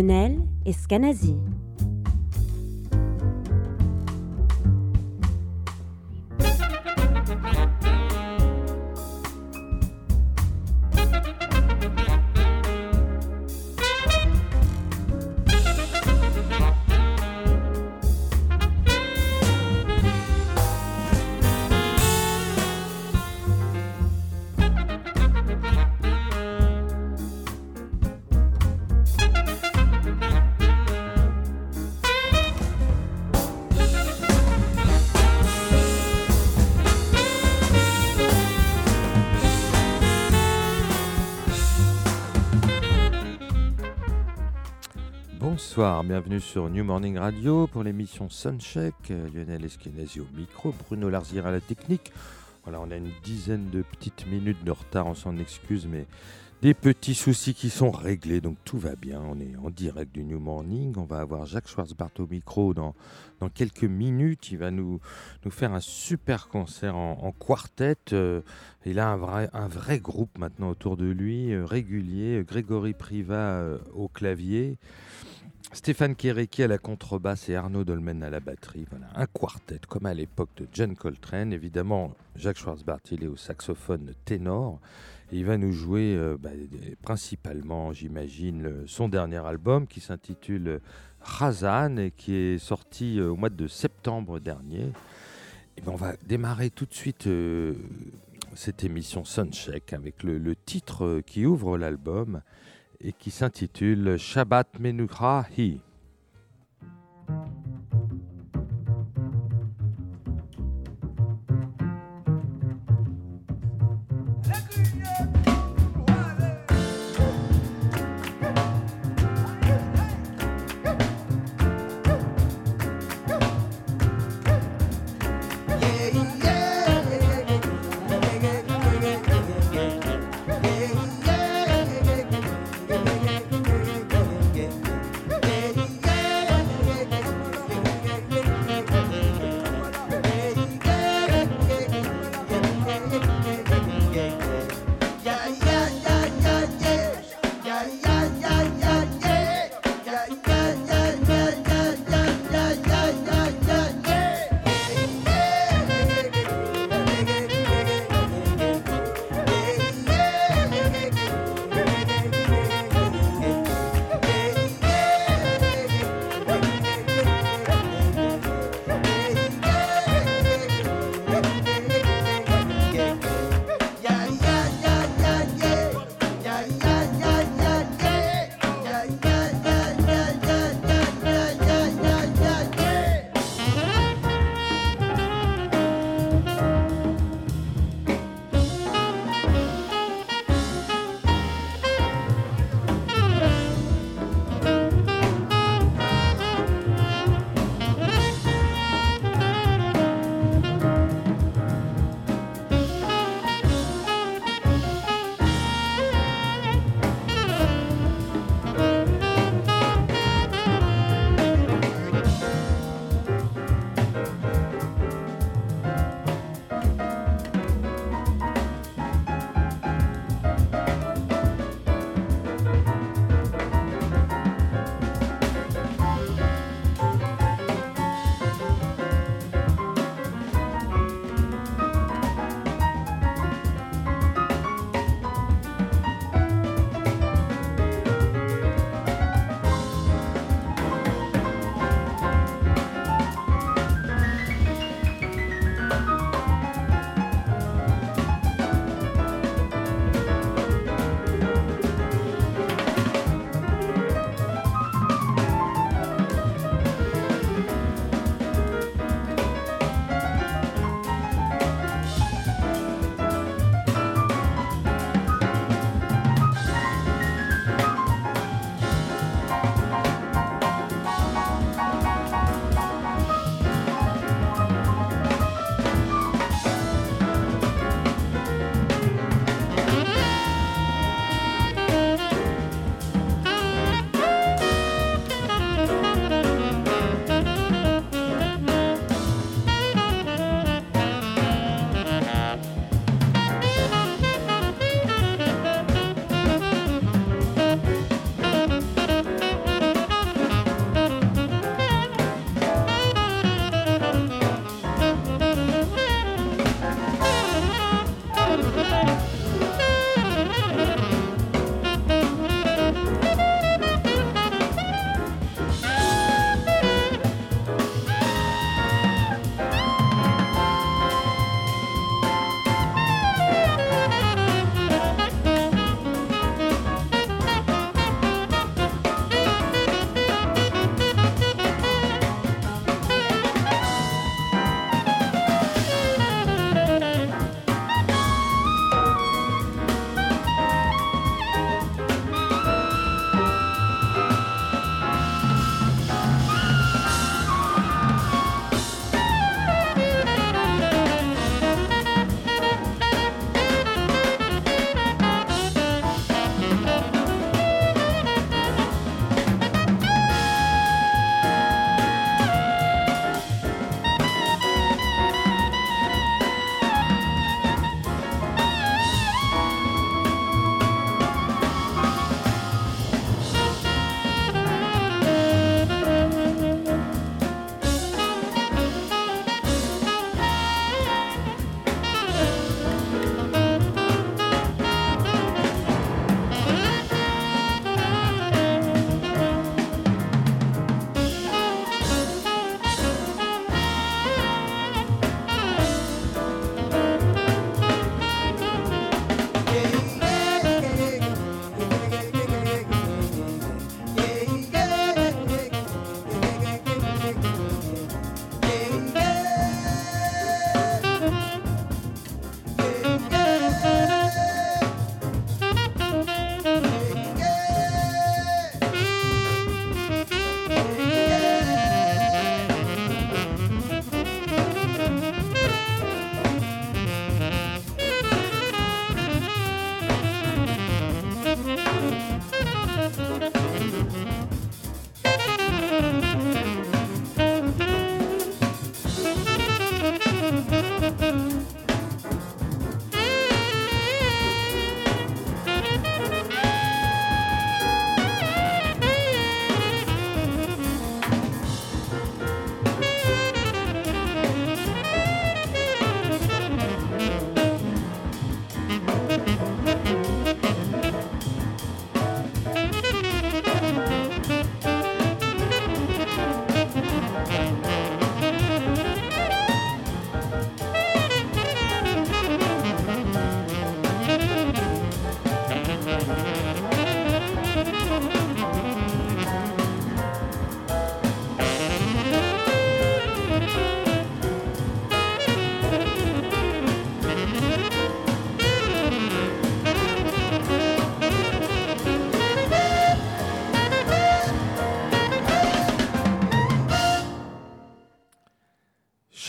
Lionel Escanazi. Bienvenue sur New Morning Radio pour l'émission Suncheck. Lionel Eskenazi au micro, Bruno Larzière à la technique. Voilà, on a une dizaine de petites minutes de retard, on s'en excuse, mais des petits soucis qui sont réglés, donc tout va bien. On est en direct du New Morning. On va avoir Jacques Schwarzbart au micro dans, quelques minutes. Il va nous, faire un super concert en, quartet. Euh, il a un vrai, un vrai groupe maintenant autour de lui, euh, régulier. Grégory Priva euh, au clavier. Stéphane Kéréki à la contrebasse et Arnaud Dolmen à la batterie. Voilà, un quartet comme à l'époque de John Coltrane. Évidemment, Jacques Schwarzbart, il est au saxophone ténor. Il va nous jouer euh, bah, principalement, j'imagine, son dernier album qui s'intitule Razan et qui est sorti euh, au mois de septembre dernier. Et ben, on va démarrer tout de suite euh, cette émission Suncheck avec le, titre euh, qui ouvre l'album et qui s'intitule Shabbat Menucha Hi.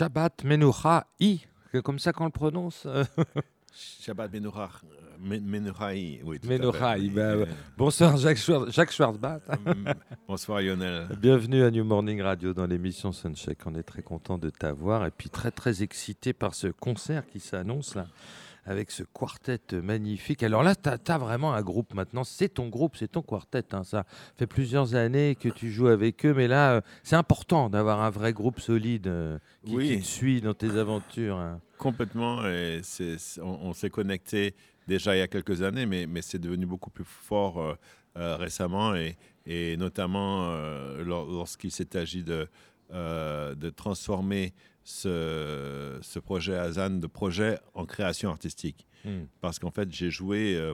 Shabbat Menucha I, c'est comme ça qu'on le prononce Shabbat Menucha, oui. tout à Menuchaï, fait. bah, Euh, Bonsoir Jacques, Schwar- Jacques Schwarzbach. euh, Bonsoir Lionel. Bienvenue à New Morning Radio dans l'émission Suncheck. On est très content de t'avoir et puis très très excité par ce concert qui s'annonce là avec ce quartet magnifique. Alors là, tu as, vraiment un groupe maintenant. C'est ton groupe, c'est ton quartet. hein. Ça fait plusieurs années que tu joues avec eux, mais là, euh, c'est important d'avoir un vrai groupe solide euh, qui, Oui. qui te suit dans tes aventures. hein. Complètement. Et on on s'est connecté déjà il y a quelques années, mais, mais c'est devenu beaucoup plus fort euh, récemment, et, et notamment lor- lorsqu'il s'est agi de, de transformer ce, ce projet Azan de projet en création artistique. Hmm. Parce qu'en fait, j'ai joué euh,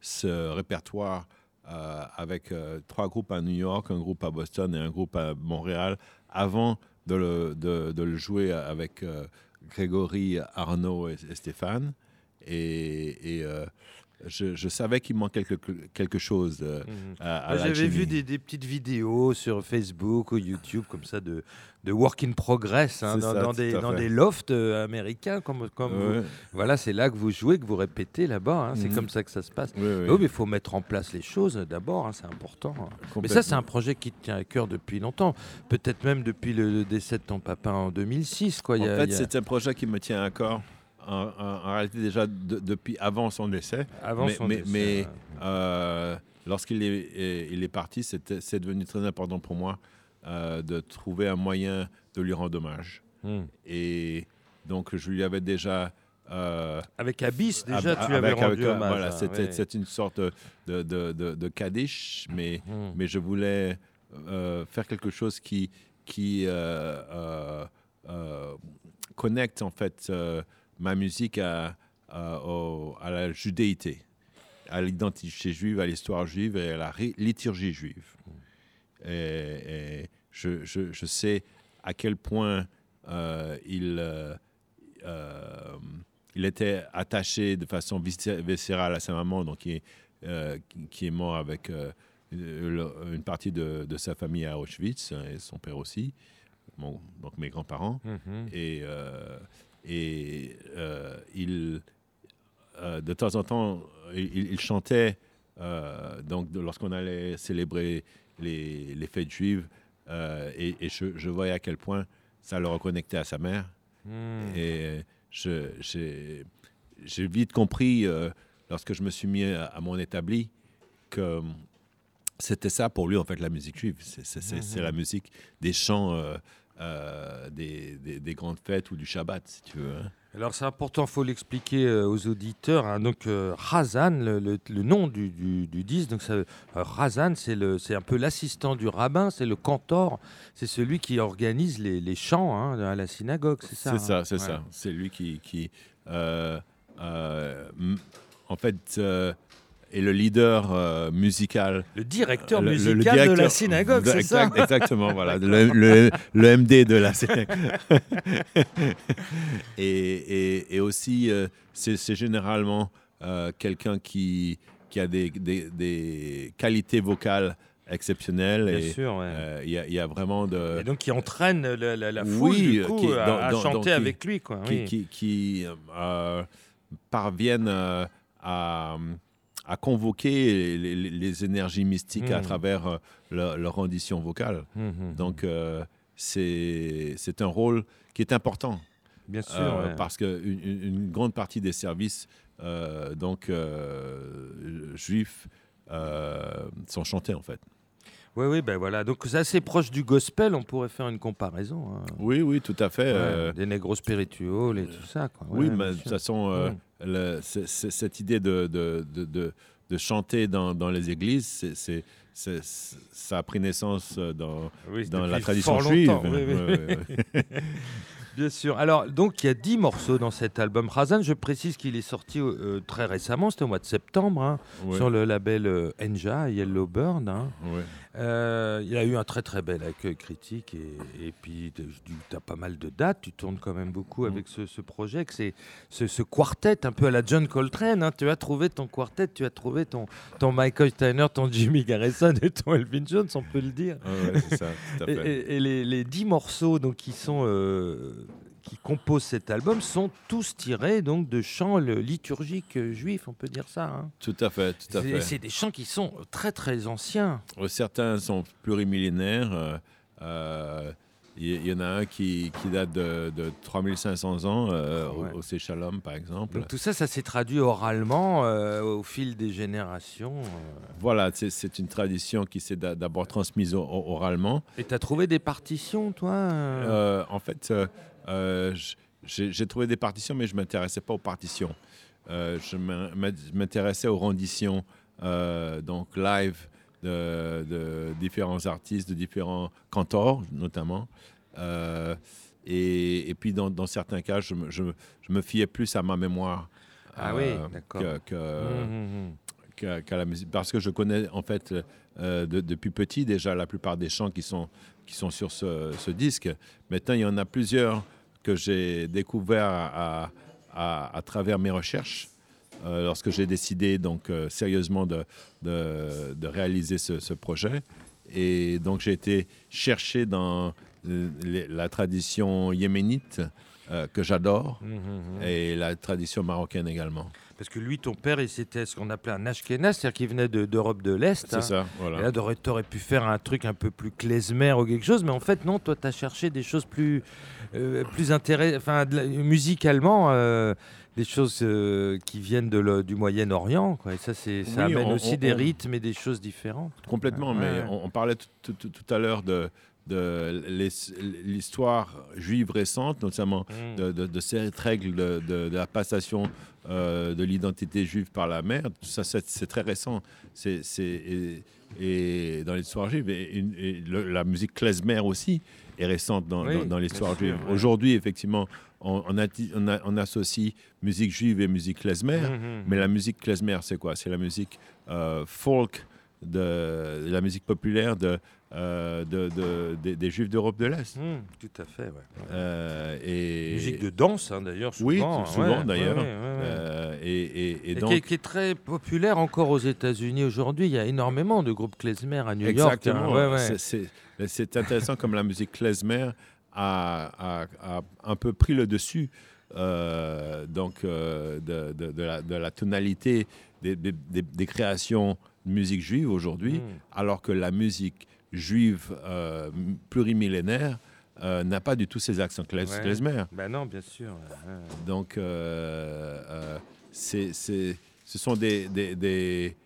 ce répertoire euh, avec euh, trois groupes à New York, un groupe à Boston et un groupe à Montréal, avant de le, de, de le jouer avec Grégory, Arnaud et, et Stéphane. Et, et, je, je savais qu'il manquait quelque, quelque chose euh, Mhm. à, à J'avais vu des, des petites vidéos sur Facebook ou YouTube comme ça de, de work in progress hein, dans, ça, dans tout des, dans lofts euh, américains comme, comme vous. Ouais, Voilà, c'est là que vous jouez, que vous répétez là-bas. hein, C'est Mhm. comme ça que ça se passe. Oh, mais il faut mettre en place les choses d'abord, hein, c'est important. Mais ça, c'est un projet qui te tient à cœur depuis longtemps. Peut-être même depuis le, décès de ton papa en 2006. Quoi. Il En y a- fait, il y a- c'est un projet qui me tient à corps. En, réalité, déjà de- depuis avant son décès. avant mais son mais, décès, mais, ouais. euh, lorsqu'il est, il est parti, c'est devenu très important pour moi euh, de trouver un moyen de lui rendre hommage. Mhm. Et donc, je lui avais déjà. euh, Avec Abyss, déjà, ab- tu avais avec- rendu avec, euh, hommage. Voilà, hein, ouais. c'est une sorte de, de, de, de Kaddish, mais, Mhm. mais je voulais euh, faire quelque chose qui, qui euh, connecte en fait ma musique à, à, au- à la judéité, à l'identité juive, à l'histoire juive et à la liturgie juive. Et, et je, je- je sais à quel point euh, il, euh, euh, il était attaché de façon viscé- viscérale à sa maman, donc qui est, euh, qui- qui est mort avec une partie de, de sa famille à Auschwitz hein, et son père aussi, donc mes grands-parents. Mhm. Et, et euh, il, euh, de temps en temps, il, il chantait, euh, donc lorsqu'on allait célébrer les, les fêtes juives, et, et je, je voyais à quel point ça le reconnectait à sa mère. Mhm. Et j'ai vite compris, lorsque je me suis mis à, à mon établi, que c'était ça pour lui, en fait, la musique juive. C'est c'est la musique des chants euh, euh, des, des- des grandes fêtes ou du Shabbat, si tu veux. hein. Alors c'est important, il faut l'expliquer euh, aux auditeurs. hein. Donc euh, Razan, le, le- le nom du, du, du disque, donc ça, euh, Razan, c'est c'est un peu l'assistant du rabbin, c'est le cantor, c'est celui qui organise les, les chants hein, à la synagogue, c'est ça C'est hein ça, c'est Ouais. ça. C'est lui qui, qui en fait, euh, est le leader euh, musical Le directeur Le- le- le musical de la synagogue, c'est ça Exact- Exactement, voilà. Le, MD de la synagogue. et, et- et aussi, euh, c'est généralement euh, quelqu'un qui, qui a des, des- des qualités vocales exceptionnelles. Bien et sûr, ouais. euh, il y, a- il y a vraiment de. Et donc qui entraîne la, la- la foule Oui, du coup, qui- à, dans- à dans- chanter qui- avec lui. Quoi. qui, oui. qui- euh, parviennent euh, à, à convoquer les, les- les énergies mystiques à Mm. travers euh, leur, rendition vocale. Mhm. Donc, euh, c'est un rôle qui est important Bien sûr, euh, ouais. parce qu'une une, grande partie des services euh, donc, juifs sont chantés en fait. Oui, oui, ben voilà. Donc c'est assez proche du gospel, on pourrait faire une comparaison. hein. Oui, oui, tout à fait. Ouais, euh, des négros spirituels et tout ça. Quoi. Oui, mais de toute façon, euh. Le- cette idée de, de, de, de- de chanter dans, dans les églises, c'est- ça a pris naissance euh, dans, Oui, dans la tradition fort juive. oui, oui. Bien sûr. Alors, donc, il y a 10 morceaux dans cet album. Razan, je précise qu'il est sorti euh, très récemment, c'était au mois de septembre, hein, Ouais, sur le label euh, Enja, Yellow Bird. hein. ouais. Euh, il a eu un très très bel accueil critique et, et puis tu as pas mal de dates, tu tournes quand même beaucoup Mm. avec ce, ce projet, que c'est ce, ce quartet un peu à la John Coltrane. hein. Tu as trouvé ton quartet, tu as trouvé ton, ton Michael Steiner, ton Jimmy Garrison et ton Elvin Jones, on peut le dire. Ouais, ça, Et, fait. et- et les, les dix morceaux donc, qui, sont, euh, qui composent cet album sont tous tirés donc, de chants liturgiques euh, juifs, on peut dire ça. hein. Tout à fait, tout à fait. c'est des chants qui sont très très anciens. Euh, Certains sont plurimillénaires. euh, euh, Il y, y en a un qui, qui date de, de 3500 ans, euh, au- Ouais. au, Seychellom, par exemple. Donc tout ça, ça s'est traduit oralement euh, au fil des générations. Voilà, c'est- une tradition qui s'est d'a- d'abord transmise oralement. Et tu as trouvé des partitions, toi en fait, euh, j'ai trouvé des partitions, mais je ne m'intéressais pas aux partitions. Euh, je m'in- m'intéressais aux renditions, euh, donc live, de, de différents artistes, de différents cantors, notamment. Et, et puis, dans, dans certains cas, je me, je, je me fiais plus à ma mémoire. Ah oui, que- que- Hum, hum, hum. qu'à la musique. Parce que je connais, en fait, de- depuis petit déjà la plupart des chants qui sont, qui sont sur ce, ce disque. Maintenant, il y en a plusieurs que j'ai découverts à, à- à travers mes recherches. euh, lorsque j'ai décidé donc euh, sérieusement de, de, de réaliser ce, ce projet. Et donc j'ai été chercher dans euh, les- la tradition yéménite euh, que j'adore Hum, hum, hum. et la tradition marocaine également. Parce que lui, ton père, il c'était ce qu'on appelait un Ashkenaz, c'est-à-dire qu'il venait de- d'Europe de, l'Est. C'est hein. ça, Et voilà. là, t'aurais, t'aurais pu faire un truc un peu plus klezmer ou quelque chose, mais en fait, non, toi, tu as cherché des choses plus, euh, plus intéressantes, enfin, musicalement, euh, des choses euh, qui viennent de le- du Moyen-Orient. Et ça, c'est, ça Oui, amène on- aussi on- des on- rythmes et des choses différentes. Complètement, mais ouais. on, parlait tout, tout- tout- tout à l'heure de, de l'histoire juive récente, notamment de, de- de cette règle de, la passation euh, de l'identité juive par la mère. Tout ça, c'est très récent. C'est, et, et dans l'histoire juive, et, une- et le- la musique klezmer aussi est récente dans, Oui, dans- dans l'histoire juive. ouais. Aujourd'hui, effectivement, on, on atti- on a- on associe musique juive et musique klezmer. Mhm. Mais la musique klezmer, c'est quoi? C'est la musique euh, folk, de, la musique populaire de, euh, de- de- des- des Juifs d'Europe de l'Est. Mhm, tout à fait, ouais. Euh, et, Musique de danse, hein, d'ailleurs, Oui, souvent. tout- souvent, ouais, d'ailleurs. ouais, ouais, ouais. euh, et, et- et Et donc, qui, est, qui est très populaire encore aux États-Unis aujourd'hui. Il y a énormément de groupes klezmer à New York. exactement, hein. Ouais, ouais. c'est- intéressant comme la musique klezmer a, a- a un peu pris le dessus. euh, donc euh, de, de- de la, de la tonalité des, des- des- des créations de musique juive aujourd'hui, Mhm. alors que la musique juive euh, plurimillénaire euh, n'a pas du tout ces accents klez- Ouais. klezmer. Ben non, bien sûr. Donc, euh, euh, c'est- c'est- ce sont des, des, des,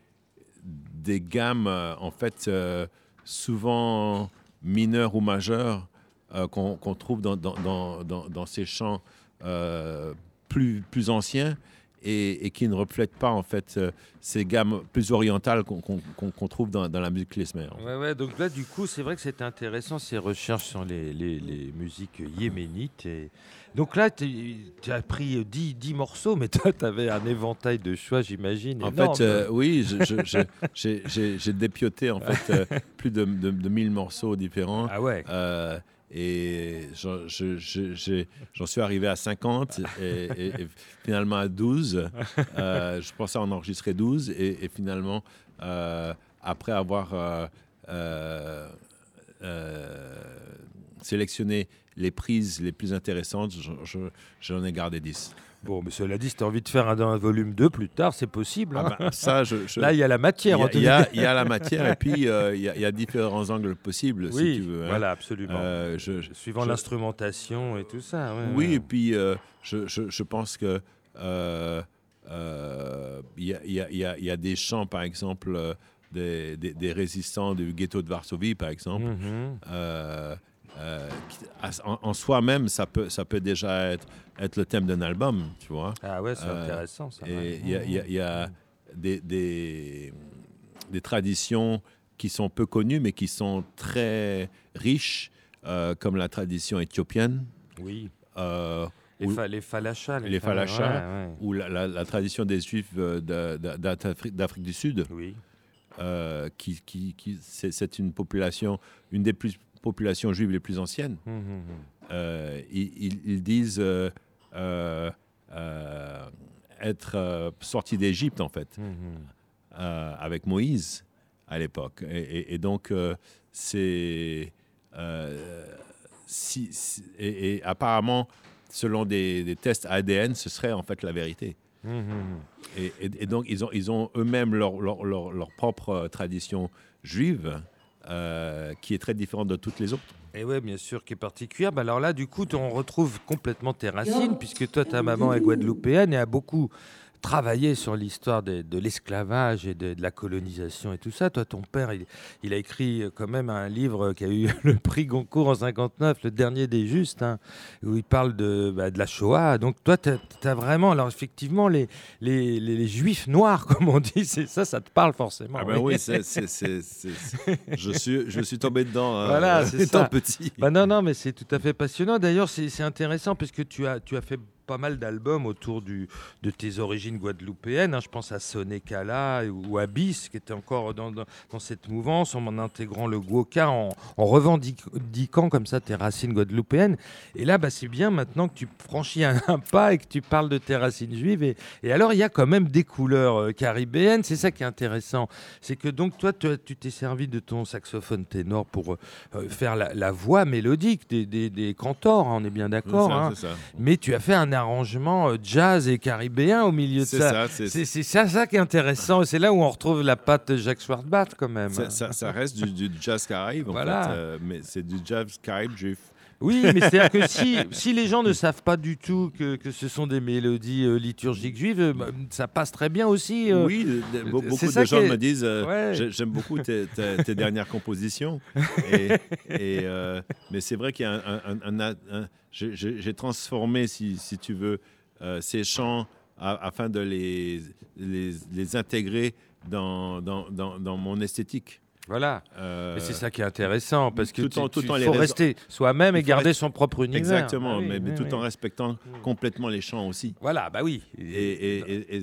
des gammes, euh, en fait, euh, souvent mineures ou majeures qu'on qu'on trouve dans, dans, dans, dans- ces chants plus, plus anciens et, et qui ne reflètent pas, en fait, euh, ces gammes plus orientales qu'on trouve dans, dans la musique klezmer. Ouais, ouais, donc là, du coup, c'est vrai que c'était intéressant ces recherches sur les, les- les musiques yéménites. Et... Donc là, tu as pris 10, 10 morceaux, mais toi, tu avais un éventail de choix, j'imagine. En fait, euh, oui, j'ai dépioté en fait euh, plus de, de, de 1000 morceaux différents. ah ouais. Et j'en je- je- suis arrivé à 50 et, et- et finalement à 12. Euh, je pensais en enregistrer 12 et, et finalement, euh, après avoir euh, euh, euh, sélectionné les prises les plus intéressantes, je- je- j'en ai gardé 10. Bon, mais cela dit, si tu as envie de faire un, un volume 2 plus tard, c'est possible. hein. Ah bah, ça, je, je- Là, il y a la il matière. y, a, il y a- il y a la matière et puis euh, il y, a- y différents angles possibles, oui, si tu veux. hein. voilà, absolument. Euh, je- Suivant l'instrumentation et tout ça. ouais, oui, ouais. et puis euh, je, pense que il y, a, y y y des chants, par exemple, des, des- des résistants du ghetto de Varsovie, par exemple. Mhm. Euh, en, en soi-même, ça peut, ça peut déjà être, être le thème d'un album, tu vois. Ah ouais, c'est Euh, intéressant ça. Et ouais. il y a, y y des, des, des traditions qui sont peu connues, mais qui sont très riches, euh, comme la tradition éthiopienne. Oui. euh, Les, fa- les falachas. les fa- falachas. ouais, ouais. où la, la- la tradition des Juifs d'Afrique du Sud, Oui. euh, qui, qui, qui- c'est une population, une des plus populations juives les plus anciennes. Hum, hum, hum. Euh, ils, disent euh, euh, être sortis d'Égypte en fait. Avec Moïse à l'époque. Et, et- et donc, c'est. si, si- et, et apparemment, selon des, des tests ADN, ce serait en fait la vérité. Et, donc, ils ont, ils ont eux-mêmes leur, leur, leur- leur propre tradition juive euh, qui est très différente de toutes les autres. Et ouais, bien sûr, qui est particulière. Bah alors là, du coup, on retrouve complètement tes racines, puisque toi, ta maman est guadeloupéenne et a beaucoup travaillé sur l'histoire de, de l'esclavage et de, de la colonisation et tout ça. Toi, ton père, il, il a écrit euh, quand même un livre qui a eu le prix Goncourt en 59, le dernier des justes, hein, où il parle de, bah, de la Shoah. Donc toi, tu as, vraiment, alors effectivement, les, les, les- les juifs noirs, comme on dit, c'est ça, ça te parle forcément. Ah ben oui, je, suis, je suis tombé dedans euh, Voilà, étant ça. petit. Bah non, non, mais c'est tout à fait passionnant. D'ailleurs, c'est c'est intéressant parce que tu as, tu as fait pas mal d'albums autour du, de tes origines guadeloupéennes. hein. Je pense à Soné Kala ou à Bis, qui était encore dans, dans, dans cette mouvance, en intégrant le guoka, en, en revendiquant comme ça tes racines guadeloupéennes. Et là, bah, c'est bien maintenant que tu franchis un, un pas et que tu parles de tes racines juives. Et, et alors, il y a quand même des couleurs euh, caribéennes. C'est ça qui est intéressant. C'est que donc, toi, tu tu t'es servi de ton saxophone ténor pour euh, faire la, la voix mélodique des, des, des cantors, hein, on est bien d'accord. Hein. Mais tu as fait un arrangement euh, jazz et caribéen au milieu de ça. ça, c'est ça, ça qui est intéressant. C'est là où on retrouve la patte de Jacques Schwartzbach quand même. Ça, reste du, du jazz caraïbe, en Voilà. fait, euh, mais c'est du jazz caraïbe juif. Oui, mais c'est-à-dire que si, si les gens ne savent pas du tout que, que ce sont des mélodies euh, liturgiques juives, bah, ça passe très bien aussi. euh. oui, de- be- beaucoup de gens est- me disent euh, Ouais. j'aime beaucoup tes, tes- tes dernières compositions. Et, et, mais c'est vrai qu'il y a un. un- un- un- un- j'ai- transformé, si, si tu veux, ces chants afin de les, les, les intégrer dans, dans, dans, dans mon esthétique. Voilà. Euh, Et c'est ça qui est intéressant parce que tout tu, en- tout tu- en les faut rester soi-même et garder son propre univers. Exactement, Ah oui, mais, tout oui. en respectant complètement les chants aussi. Voilà, bah oui. Et, et-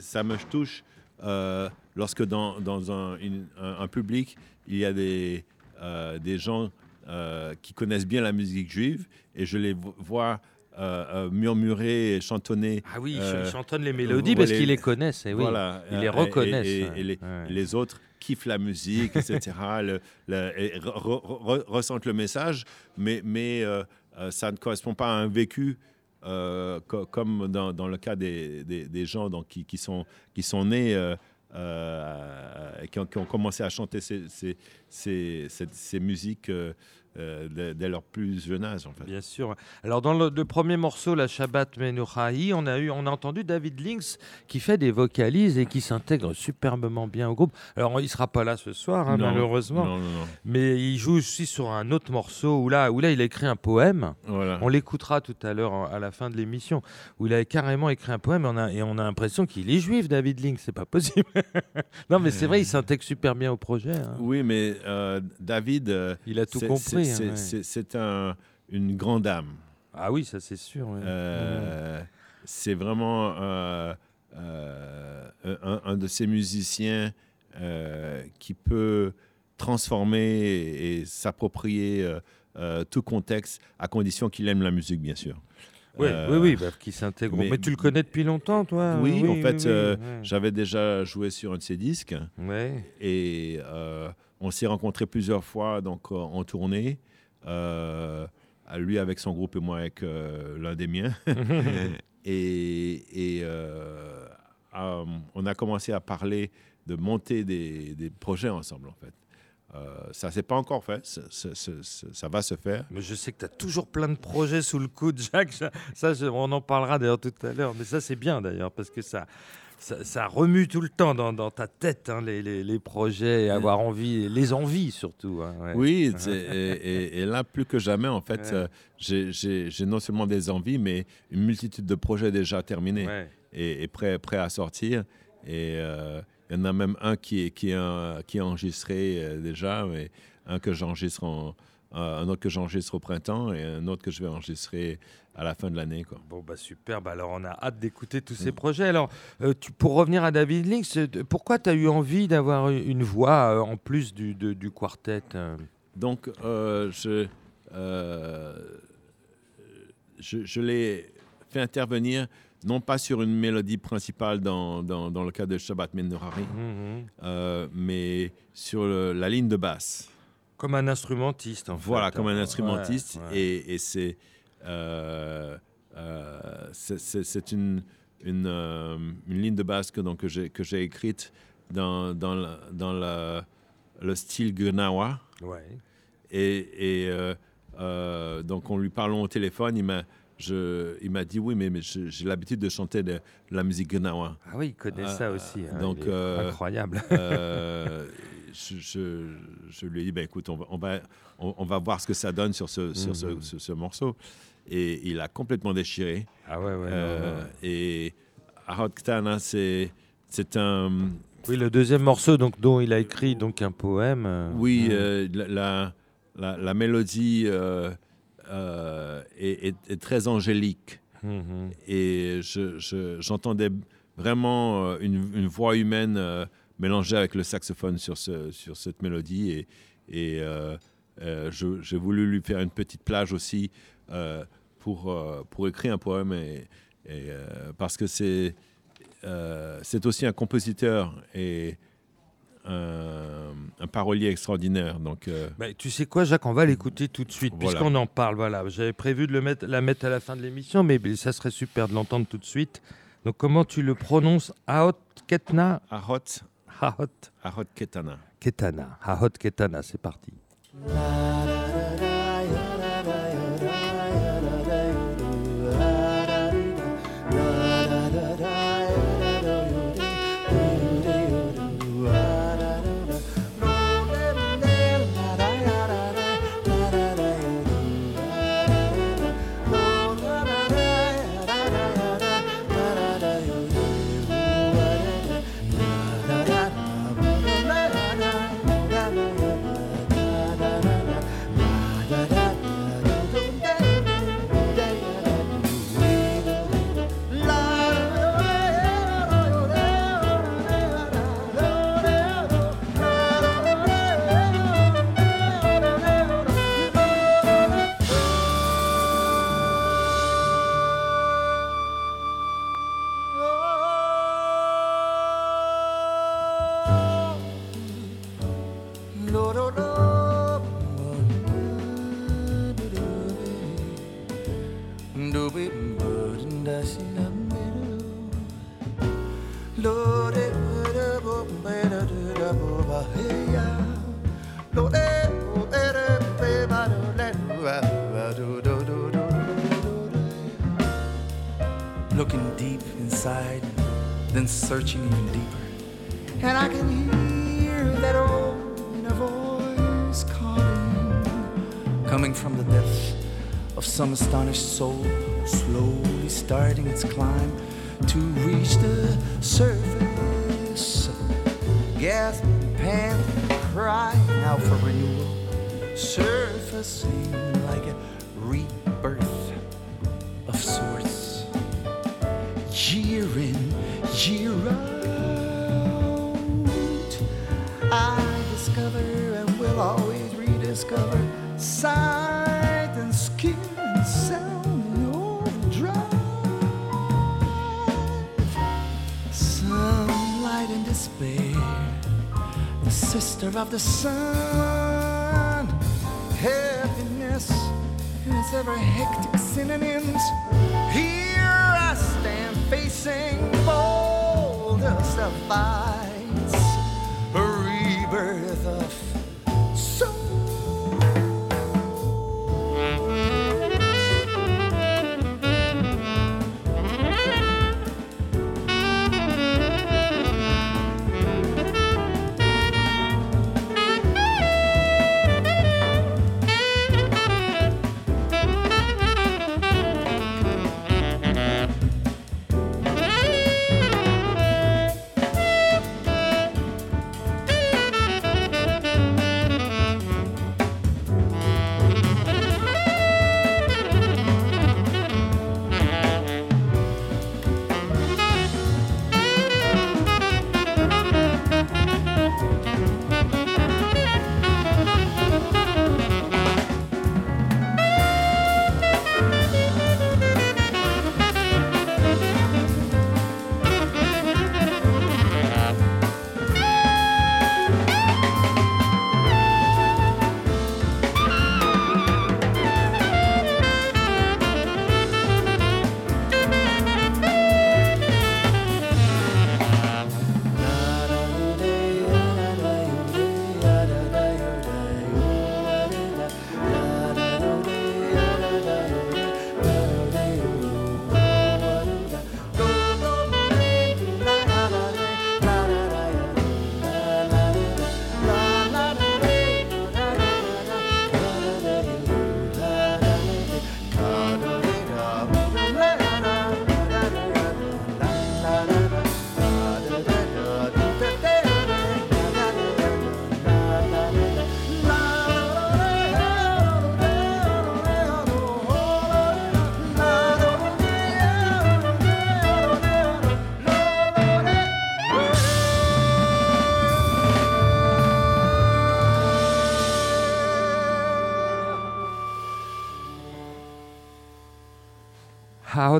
ça me touche euh, lorsque dans, dans un, une- un- un public, il y a des, euh, des gens euh, qui connaissent bien la musique juive et je les vo- vois euh, euh, murmurer et chantonner. Ah oui, Euh, je chantonne les mélodies parce les- qu'ils les connaissent. Et oui. Voilà, ils les euh, et- reconnaissent. Et, les, Ouais. les autres kiffent la musique, etc. le- le- et re- re- re- ressentent le message, mais, mais euh, euh, ça ne correspond pas à un vécu. euh, co- comme dans, dans le cas des, des, des gens donc, qui, qui, sont, qui sont nés euh, euh, et qui ont, qui ont commencé à chanter ces, ces, ces- ces musiques euh, dès, dès leur plus jeune âge, en fait. Bien sûr. Alors dans le, le premier morceau, la Shabbat Menuchahi, on a eu, on a entendu David Lynx qui fait des vocalises et qui s'intègre superbement bien au groupe. Alors il sera pas là ce soir, hein, Non, malheureusement, Non, non, non. mais il joue aussi sur un autre morceau où là, où là il a écrit un poème. Voilà. On l'écoutera tout à l'heure en- à la fin de l'émission où il a carrément écrit un poème et on a, et on a l'impression qu'il est juif, David Lynx. C'est pas possible. non, mais c'est vrai, il s'intègre super bien au projet. hein. Oui, mais euh, David. euh, Il a tout compris. C'est- ouais. un, une grande âme. Ah oui, ça c'est sûr. ouais. Euh, C'est vraiment euh, euh, un, un de ces musiciens qui peut transformer et, et s'approprier tout contexte, à condition qu'il aime la musique, bien sûr. Euh, oui, oui, bah, qui s'intègre. Mais, mais- tu le connais depuis longtemps, toi Oui, en fait, oui, euh. J'avais déjà joué sur un de ses disques. Ouais. Et euh, on s'est rencontrés plusieurs fois donc, en tournée. Lui avec son groupe et moi avec l'un des miens. et et, on a commencé à parler de monter des, des projets ensemble, en fait. Euh, ça s'est pas encore fait, ça, ça- ça- ça- ça va se faire. Mais je sais que tu as toujours plein de projets sous le coude, Jacques. Ça, je- on en parlera d'ailleurs tout à l'heure. Mais ça, c'est bien d'ailleurs, parce que ça, ça, ça remue tout le temps dans, dans ta tête, hein, les, les- les projets, et avoir envie, les envies surtout. hein, ouais. Oui, et, et- et là, plus que jamais, en fait, Ouais. euh, j'ai- non seulement des envies, mais une multitude de projets déjà terminés. Ouais. et, et prêt, prêt à sortir. Et euh, il y en a même un qui est, qui est, un- qui est enregistré euh, déjà, mais un que j'enregistre en, euh, un autre que j'enregistre au printemps et un autre que je vais enregistrer à la fin de l'année. Quoi. Bon, bah super. Bah, alors, on a hâte d'écouter tous ces Mm. projets. Alors, euh, tu, pour revenir à David euh, pourquoi tu as eu envie d'avoir une voix euh, en plus du, de- du quartet euh? Donc, je, je, je l'ai fait intervenir, non pas sur une mélodie principale dans, dans, dans le cas de Shabbat Menorari, Mhm. euh, mais sur le- la ligne de basse. Comme un instrumentiste, en fait. Voilà, comme un Ouais, instrumentiste. ouais. Et, et c'est euh, euh, c'est- une, une, une ligne de basse que, donc, que j'ai écrite dans, dans, la- dans la- le style Gnawa. Ouais. Et, et, donc, en lui parlant au téléphone, il m'a je- il m'a dit oui, mais, j'ai l'habitude de chanter de, de la musique Gnawa. Ah oui, il connaît Ah, ça aussi. hein, donc, euh, incroyable. Euh, je, je- je lui ai dit, ben, écoute, on va, on, va, on, on va voir ce que ça donne sur ce, sur ce, Mhm. ce- ce morceau. Et il a complètement déchiré. Ah ouais, ouais. non, Euh, non, ouais. Et Ahot Ktana, c'est un... Oui, le deuxième morceau donc, dont il a écrit donc, un poème. euh, Oui, mhm. euh, la, la, la- la mélodie euh, est, est- est très angélique. Mhm. Et je- je- j'entendais vraiment euh, une, une voix humaine euh, mélangée avec le saxophone sur, ce, sur cette mélodie. Et, et euh, j'ai voulu lui faire une petite plage aussi pour, pour écrire un poème. Et, et, parce que c'est aussi un compositeur et parolier extraordinaire. Donc, euh, Bah, tu sais quoi, Jacques, on va l'écouter tout de suite, Voilà. puisqu'on en parle. Voilà, j'avais prévu de le mettre, la mettre à la fin de l'émission, mais ça serait super de l'entendre tout de suite. Donc, comment tu le prononces? Aot Ketna? Ahot, Aot Ahot Ketana. Ketana. Aot Ketana, c'est parti. Sister of the sun. Happiness in its ever hectic synonyms. Here I stand facing boldest of fights,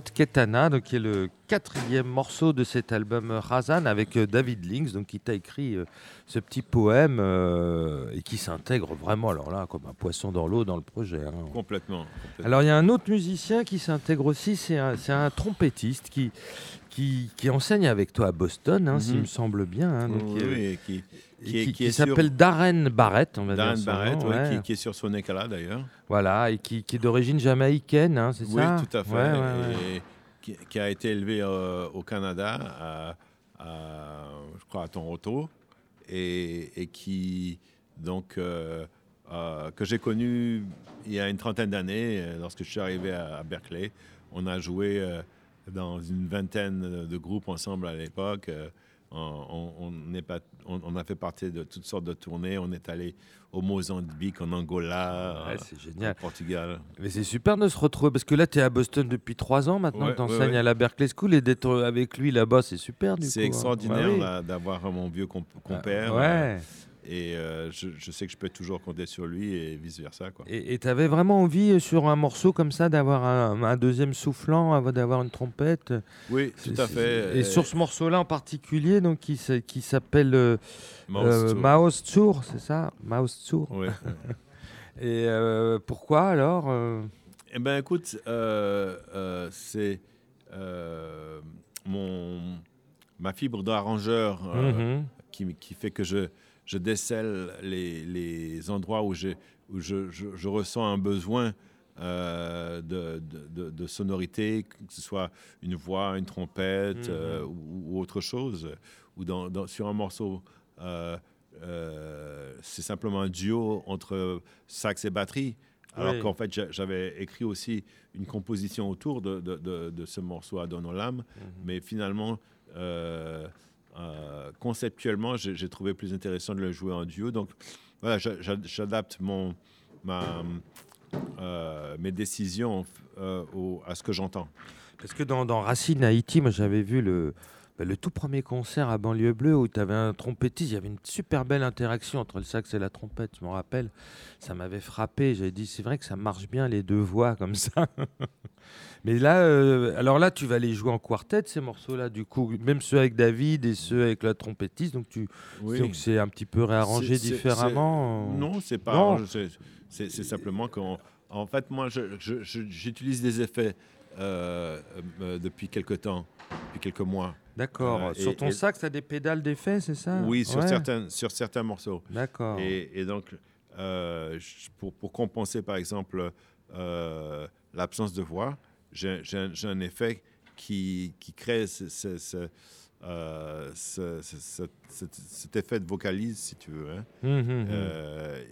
Ketana, donc, qui est le quatrième morceau de cet album Razan avec euh, David Links, donc, qui t'a écrit euh, ce petit poème euh, et qui s'intègre vraiment, alors là, comme un poisson dans l'eau dans le projet. hein. Complètement. complètement. Alors il y a un autre musicien qui s'intègre aussi, c'est un, c'est un trompettiste qui, qui, qui enseigne avec toi à Boston, hein, s'il Mhm. me semble bien. hein, donc, Oui, euh, oui, qui, sur- s'appelle Darren Barrett, on va Darren dire Barrett, nom, oui, ouais. qui, est sur son écala d'ailleurs. Voilà, et qui, est d'origine jamaïcaine, hein, c'est Oui, ça tout à fait. Ouais. Et qui, a été élevé euh, au Canada, à, à, je crois à Toronto, et, et qui, donc, euh, que j'ai connu il y a une trentaine d'années, lorsque je suis arrivé à, à Berkeley. On a joué dans une vingtaine de groupes ensemble à l'époque. Euh, on, on- on est pas- on- on a fait partie de toutes sortes de tournées. On est allé au Mozambique, en Angola, Ouais, euh, au. Portugal. Mais c'est super de se retrouver, parce que là, tu es à Boston depuis trois ans maintenant, Ouais, tu enseignes ouais, à la Berkeley School, et d'être avec lui là-bas, c'est super du. C'est hein. extraordinaire là, d'avoir mon vieux comp- compère. Ah, euh. Et euh, je, je sais que je peux toujours compter sur lui et vice-versa. quoi. Et tu avais vraiment envie, euh, sur un morceau comme ça, d'avoir un, un deuxième soufflant, avant d'avoir une trompette? Oui, tout à fait. Et sur ce morceau-là en particulier, donc, qui, s'appelle euh. Maus Tour, c'est ça? Maus Tour. Oui. Et euh, pourquoi alors Eh bien, écoute, euh, euh, c'est mon, ma fibre d'arrangeur qui, qui fait que je, je décèle les, les endroits où, j'ai- où je, je- je ressens un besoin euh, de, de- de- sonorité, que ce soit une voix, une trompette Mhm. euh, ou, ou autre chose. Ou dans, dans- sur un morceau, euh, c'est simplement un duo entre sax et batterie. Alors Oui. qu'en fait, j'a- j'avais écrit aussi une composition autour de, de- de- de ce morceau à Donolam, Mhm. mais finalement, euh, conceptuellement, j'ai trouvé plus intéressant de le jouer en duo. Donc, voilà, j'a- j'a- j'adapte euh, mes décisions euh, à ce que j'entends. Parce que dans, dans Racine Haïti, moi j'avais vu le, bah, le tout premier concert à Banlieue Bleue où tu avais un trompettiste, il y avait une super belle interaction entre le sax et la trompette, je me rappelle. Ça m'avait frappé, j'avais dit c'est vrai que ça marche bien les deux voix comme ça. Mais là, euh, alors là, tu vas les jouer en quartet ces morceaux-là, du coup, même ceux avec David et ceux avec la trompettiste, donc tu, donc c'est un petit peu réarrangé différemment. Non, c'est pas. Non. c'est- simplement qu'en en fait, moi, j'utilise des effets euh, euh, depuis quelques temps, depuis quelques mois. D'accord. Euh, Sur et- ton et- sax, tu as des pédales d'effet, c'est ça Oui, sur, Ouais. certains, sur certains morceaux. D'accord. Et, et donc, euh, pour, pour compenser, par exemple, euh, l'absence de voix, j'ai un, effet qui, qui crée ce- ce- ce, euh, ce- ce- ce- cet- effet de vocalise, si tu veux. hein. Hum, hum, hum.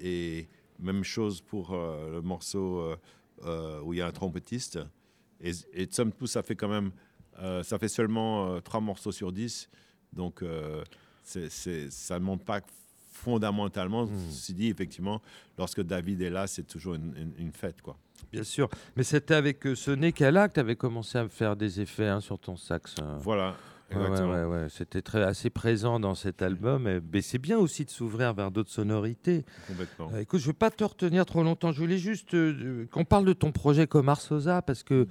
Et même chose pour le morceau où il y a un trompettiste. Et, et de somme toute, ça fait quand même, ça fait seulement euh, trois morceaux sur 10. Donc, euh, c'est, c'est- ça ne monte pas fondamentalement. Hmm. Ceci dit, effectivement, lorsque David est là, c'est toujours une, une- une fête. Quoi. Bien sûr. Mais c'était avec euh, ce nez qu'elle que tu avais commencé à faire des effets hein, sur ton sax. Voilà, Ouais, ouais, ouais, ouais. C'était très, assez présent dans cet album. et- Mais c'est bien aussi de s'ouvrir vers d'autres sonorités. Complètement. Euh, écoute, je ne veux pas te retenir trop longtemps. Je voulais juste euh, euh, qu'on parle de ton projet Comar Sosa, parce que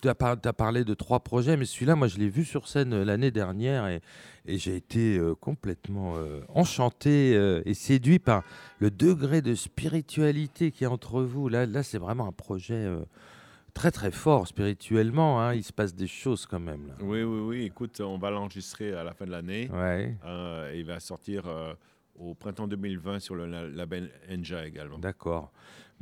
tu as, parlé de trois projets, mais celui-là, moi, je l'ai vu sur scène euh, l'année dernière et, et j'ai été complètement enchanté et séduit par le degré de spiritualité qu'il y a entre vous. Là, là c'est vraiment un projet très, très fort spirituellement. hein. Il se passe des choses quand même. Là. Oui, oui, oui. Écoute, on va l'enregistrer à la fin de l'année. Ouais, Euh, et il va sortir euh, au printemps 2020 sur le la- label Enja également. d'accord.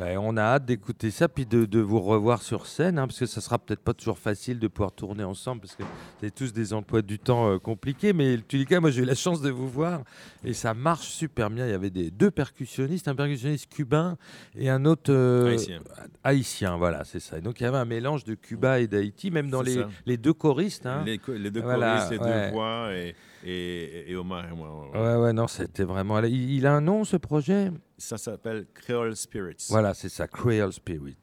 Ben, on a hâte d'écouter ça, puis de, de vous revoir sur scène, hein, parce que ça sera peut-être pas toujours facile de pouvoir tourner ensemble, parce que avez tous des emplois du temps euh, compliqués. Mais en tous cas, moi j'ai eu la chance de vous voir, et ça marche super bien. Il y avait des, deux percussionnistes, un percussionniste cubain et un autre euh, Haïtien. haïtien, voilà, c'est ça. Et donc il y avait un mélange de Cuba et d'Haïti, même dans C'est les, les deux choristes. hein. Les, deux Voilà, choristes, les ouais. deux voix et, et, et Omar et moi. ouais, ouais. Ouais, ouais, non, c'était vraiment. Il, il a un nom, ce projet? Ça s'appelle Creole Spirits. Voilà, c'est ça, Creole Spirit.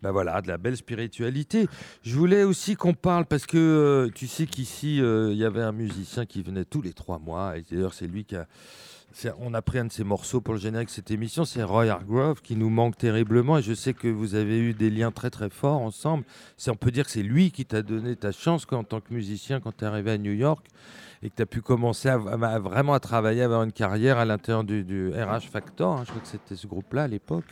Ben voilà, de la belle spiritualité. Je voulais aussi qu'on parle, parce que euh, tu sais qu'ici, euh, il y avait un musicien qui venait tous les trois mois, et d'ailleurs c'est lui qui a On a pris un de ces morceaux pour le générique de cette émission, c'est Roy Hargrove qui nous manque terriblement et je sais que vous avez eu des liens très très forts ensemble. On peut dire que c'est lui qui t'a donné ta chance en tant que musicien quand tu es arrivé à New York et que tu as pu commencer à, à- vraiment à travailler, à avoir une carrière à l'intérieur du, du RH Factor, hein, je crois que c'était ce groupe-là à l'époque.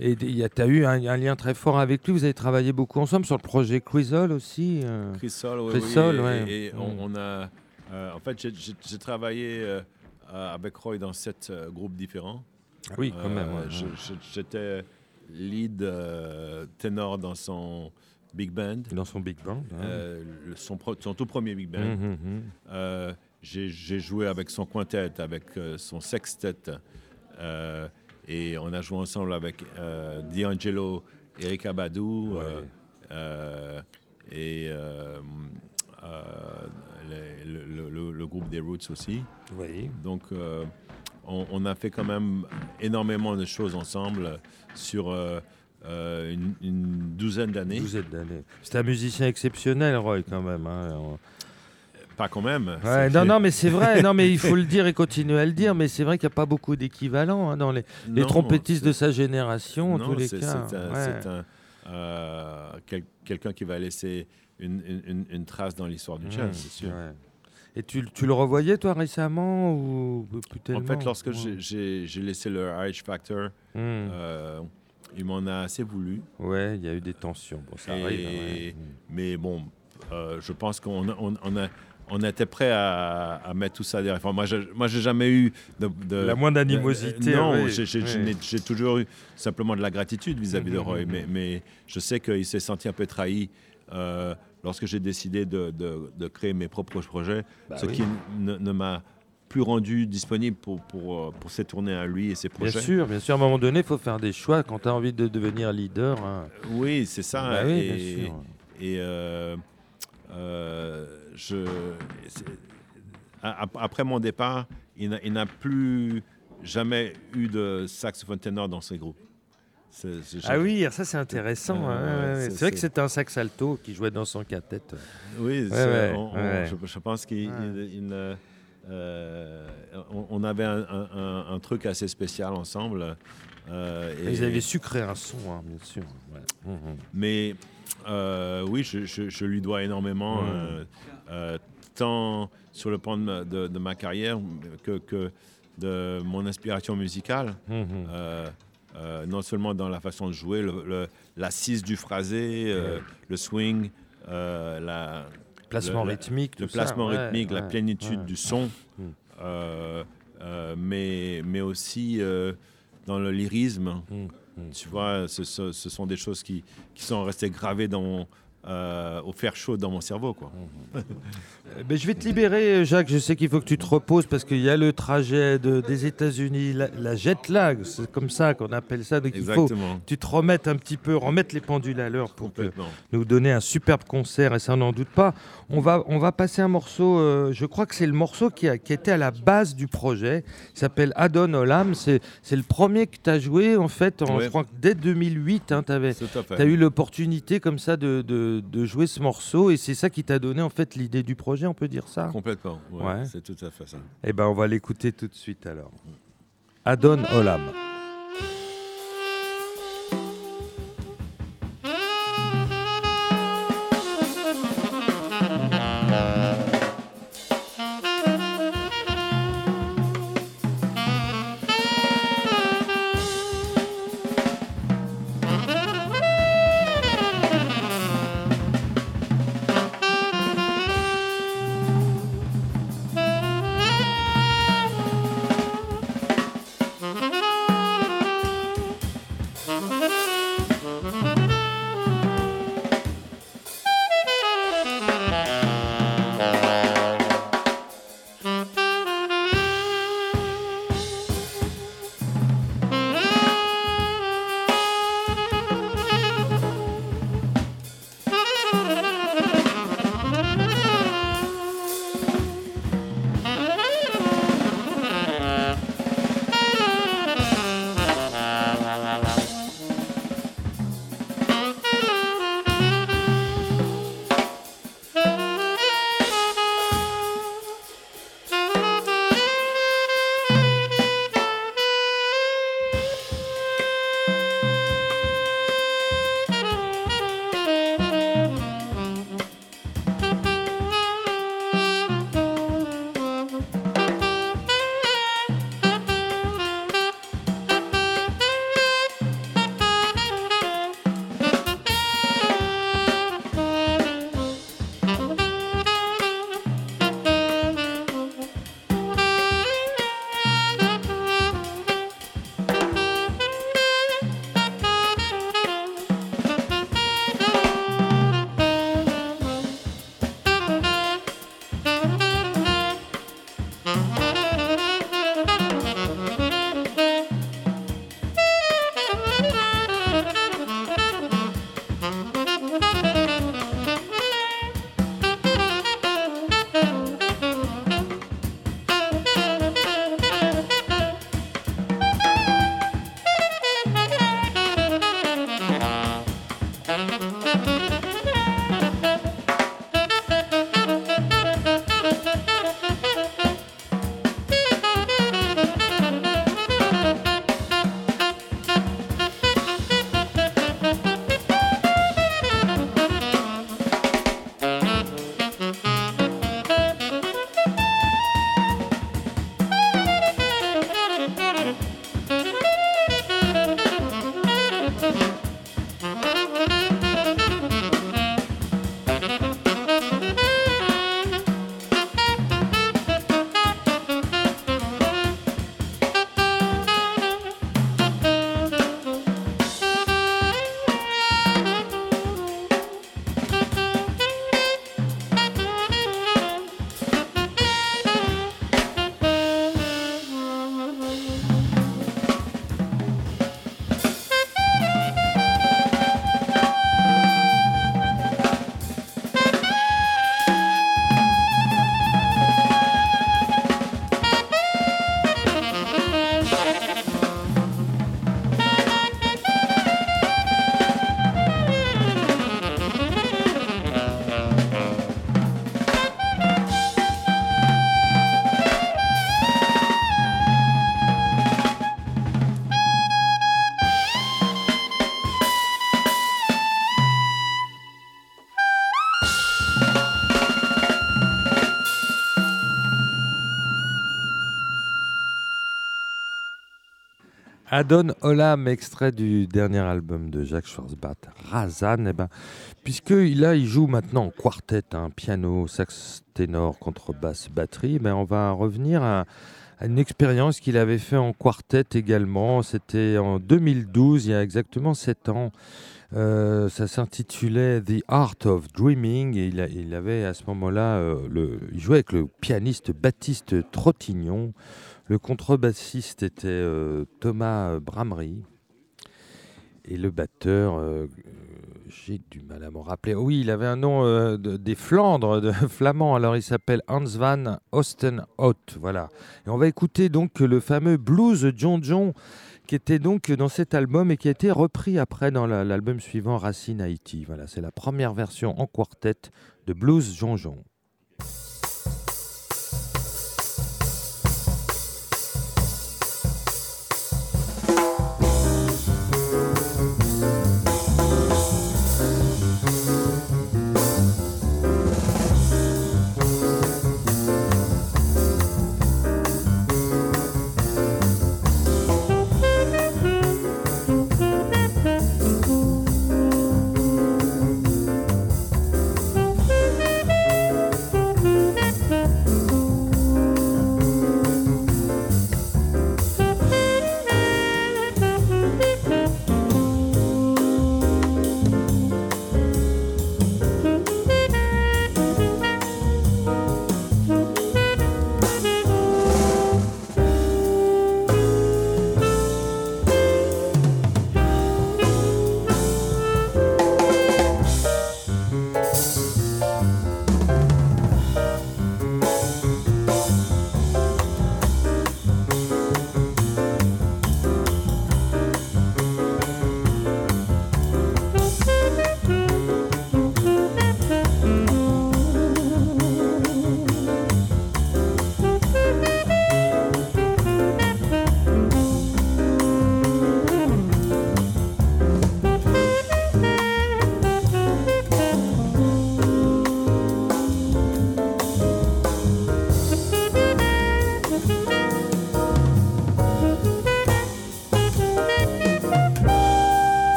Et tu as eu un, un lien très fort avec lui, vous avez travaillé beaucoup ensemble sur le projet Crisol aussi. euh. Chris Sol, oui, Chris oui, Sol, et, ouais. et- et on, Mm. on a, euh, en fait, j'ai- travaillé euh, avec Roy dans sept euh, groupes différents. Oui, quand même. ouais, ouais. J'étais lead ténor dans son big band, Dans son big band. hein. euh, son, pro- son tout premier big band. Mhm, mhm. Euh, J'ai joué avec son quintet, avec euh, son sextet, et on a joué ensemble avec D'Angelo, Eric Abadou, Ouais. et les- le, le- le- le groupe des Roots aussi. Oui. Donc, on, on a fait quand même énormément de choses ensemble sur euh, une, une douzaine d'années. C'est un musicien exceptionnel, Roy, quand même. hein. On- Pas quand même. Ouais, non, non, mais c'est vrai. Non, mais il faut le dire et continuer à le dire. Mais c'est vrai qu'il n'y a pas beaucoup d'équivalents hein, dans les, trompettistes de sa génération, en Non, tous les c'est- cas. C'est un, Ouais. euh, quel- quelqu'un qui va laisser une, une- une- une trace dans l'histoire du jazz, Mmh, c'est sûr. ouais. Et tu, tu le revoyais, toi, récemment ou plus En fait, lorsque j'ai laissé le Irish Factor, Mmh. euh, il m'en a assez voulu. Ouais, il y a eu des tensions. Bon, ça Et- arrive. hein, ouais. Mais bon, euh, je pense qu'on a- on, on a, on était prêt à, à mettre tout ça derrière. Enfin, moi, j'ai- moi, j'ai jamais eu de, de- La moindre animosité. Euh, non, j'ai- toujours eu simplement de la gratitude vis-à-vis de Mhm, Roy, mais, mais je sais qu'il s'est senti un peu trahi euh, lorsque j'ai décidé de, de- de créer mes propres projets, Bah ce oui. qui ne, ne m'a plus rendu disponible pour, pour, euh, pour ses tournées à lui et ses Bien projets. sûr, bien sûr. À un moment donné, il faut faire des choix quand tu as envie de devenir leader. hein. Oui, c'est ça. Bah oui, et, bien sûr. Et euh, euh, je, après mon départ, il n'a- plus jamais eu de saxophone ténor dans ses groupes. C'est- c'est- Ah oui, ça c'est intéressant. Ouais. c'est- vrai que c'était un sax alto qui jouait dans son quintet. Oui, Ouais, ouais, on- on- ouais. Je, je pense qu'il euh, on, on avait un, un- un- un truc assez spécial ensemble. euh, et- Ils avaient su créer un son, hein, bien sûr. Ouais. Mhm. Mais euh, oui, je, je- je lui dois énormément, euh, tant sur le plan de ma, de- de ma carrière que, que de mon inspiration musicale. Mhm. Non seulement dans la façon de jouer, l'assise du phrasé, le swing, la, Placement le- rythmique, le tout ça, placement ouais, rythmique, la ouais, plénitude ouais. du son, Mm. euh, euh, mais, mais aussi euh, dans le lyrisme. Mm, mm. Tu vois, ce, ce- ce sont des choses qui, qui sont restées gravées dans mon, euh, au fer chaud dans mon cerveau. Quoi. Ben, je vais te libérer, Jacques. Je sais qu'il faut que tu te reposes parce qu'il y a le trajet de- des États-Unis, la, la jet lag, c'est comme ça qu'on appelle ça. Donc il faut que tu te remettes un petit peu, remettre les pendules à l'heure pour que nous donner un superbe concert, et ça, on n'en doute pas. On va, on va passer un morceau, euh, je crois que c'est le morceau qui, a, qui était à la base du projet. Il s'appelle Adon Olam. C'est c'est le premier que tu as joué, en fait, en, Ouais. je crois que dès 2008. tu avais, Tout à fait. tu as eu l'opportunité comme ça de, de- de jouer ce morceau, et c'est ça qui t'a donné, en fait, l'idée du projet, on peut dire ça? Complètement. ouais, Ouais. C'est tout à fait ça. Eh ben, on va l'écouter tout de suite, alors. Adon Olam. Adon Olam, extrait du dernier album de Jacques Schwarzbach, Razan, eh ben, puisqu'il il joue maintenant en quartet, un piano, sax ténor, contrebasse, batterie, ben, on va revenir à, une expérience qu'il avait fait en quartet également. C'était en 2012, il y a exactement 7 ans. Euh, ça s'intitulait The Art of Dreaming et il, avait à ce moment-là, euh, il jouait avec le pianiste Baptiste Trottignon. Le contrebassiste était euh, Thomas Bramery. Et le batteur, euh, j'ai du mal à m'en rappeler. Oui, il avait un nom euh, des Flandres, de flamand. Alors il s'appelle Hans van Ostenhout. Voilà. Et on va écouter donc le fameux blues John John qui était donc dans cet album et qui a été repris après dans l'album suivant Racine Haïti. Voilà, c'est la première version en quartet de Blues John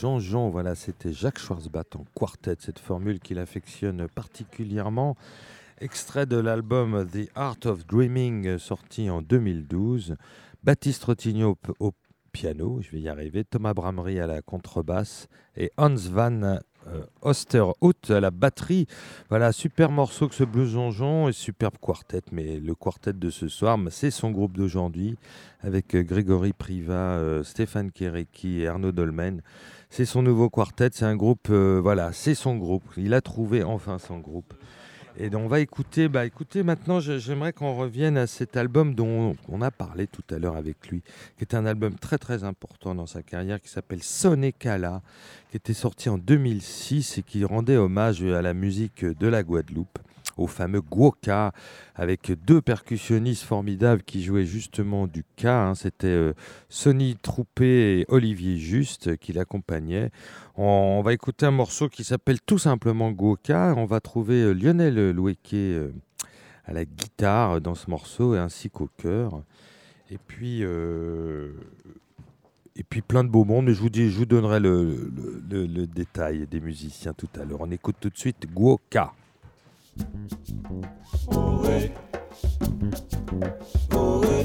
John. Jean. Voilà, c'était Jacques Schwarzbach en quartet, cette formule qu'il affectionne particulièrement. Extrait de l'album The Art of Dreaming, sorti en 2012. Baptiste Rotigno au piano, je vais y arriver, Thomas Bramery à la contrebasse et Hans Van Osterhout à la batterie. Voilà, super morceau que ce blues jonjon et superbe quartet. Mais le quartet de ce soir, c'est son groupe d'aujourd'hui avec euh, Grégory Priva, euh, Stéphane Kéréki et Arnaud Dolmen. C'est son nouveau quartet, c'est un groupe, voilà, c'est son groupe. Il a trouvé enfin son groupe. Et donc on va écouter, bah écoutez, maintenant j'aimerais qu'on revienne à cet album dont on a parlé tout à l'heure avec lui, qui est un album très très important dans sa carrière, qui s'appelle Sonekala, qui était sorti en 2006 et qui rendait hommage à la musique de la Guadeloupe au fameux Guoka, avec deux percussionnistes formidables qui jouaient justement du Ka. Hein. C'était euh, Sonny Troupé et Olivier Juste qui l'accompagnaient. On, va écouter un morceau qui s'appelle tout simplement Guoka. On va trouver euh, Lionel Loueke euh, à la guitare dans ce morceau ainsi qu'au chœur. Et puis, et puis plein de beaux mondes. Mais je vous, dis, je donnerai le, le, le détail des musiciens tout à l'heure. On écoute tout de suite Guoka. Away, Ole.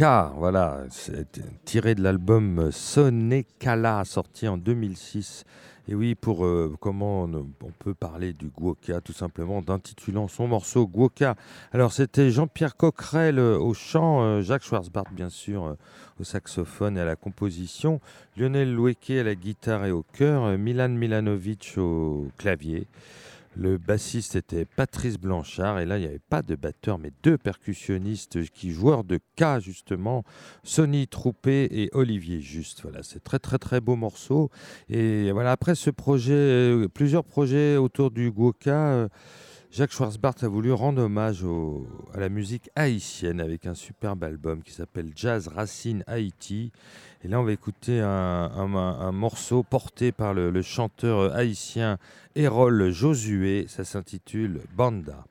Voilà, c'est tiré de l'album Sonekala, sorti en 2006. Et oui, pour euh, comment on, peut parler du Guoka, tout simplement, d'intitulant son morceau Guoka. Alors, c'était Jean-Pierre Coquerel euh, au chant, euh, Jacques Schwarzbart, bien sûr, au saxophone et à la composition, Lionel Loueke à la guitare et au chœur, Milan Milanovic au clavier. Le bassiste était Patrice Blanchard et là il n'y avait pas de batteur mais deux percussionnistes qui joueurs de K justement, Sonny Troupé et Olivier Juste. Voilà, c'est très très très beau morceau et voilà après ce projet, euh, plusieurs projets autour du Goka. Jacques Schwarzbart a voulu rendre hommage à la musique haïtienne avec un superbe album qui s'appelle Jazz Racine Haïti. Et là, on va écouter un, morceau porté par le, le chanteur haïtien Hérol Josué. Ça s'intitule Banda.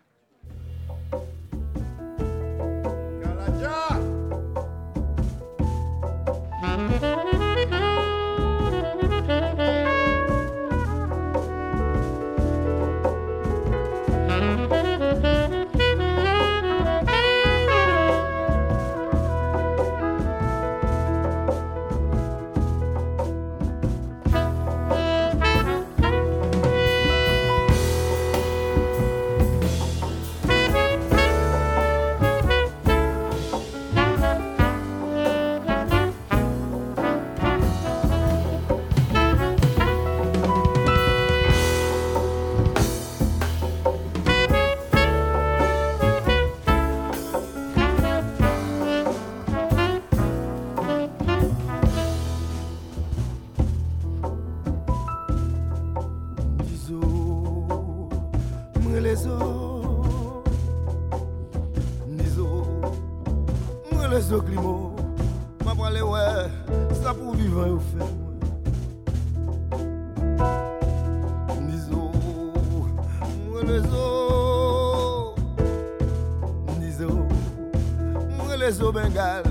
Lezo bengal.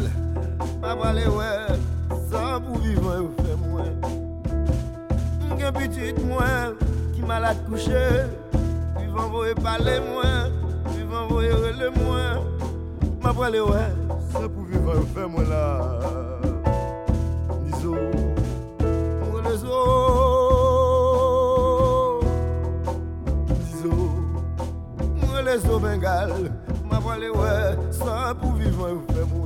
Ma prale wè, sa pou vivan yo fè mwen Mwen petit mwen ki malade couché. Vivant voye pale mwen Vivant voye rele mwen Ma prale wè Sa pou vivan yo fè mwen la Nizo Mwen le zo Nizo Mwen le zo bengal. Ma prale wè Sa pou vivan vive,